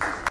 You.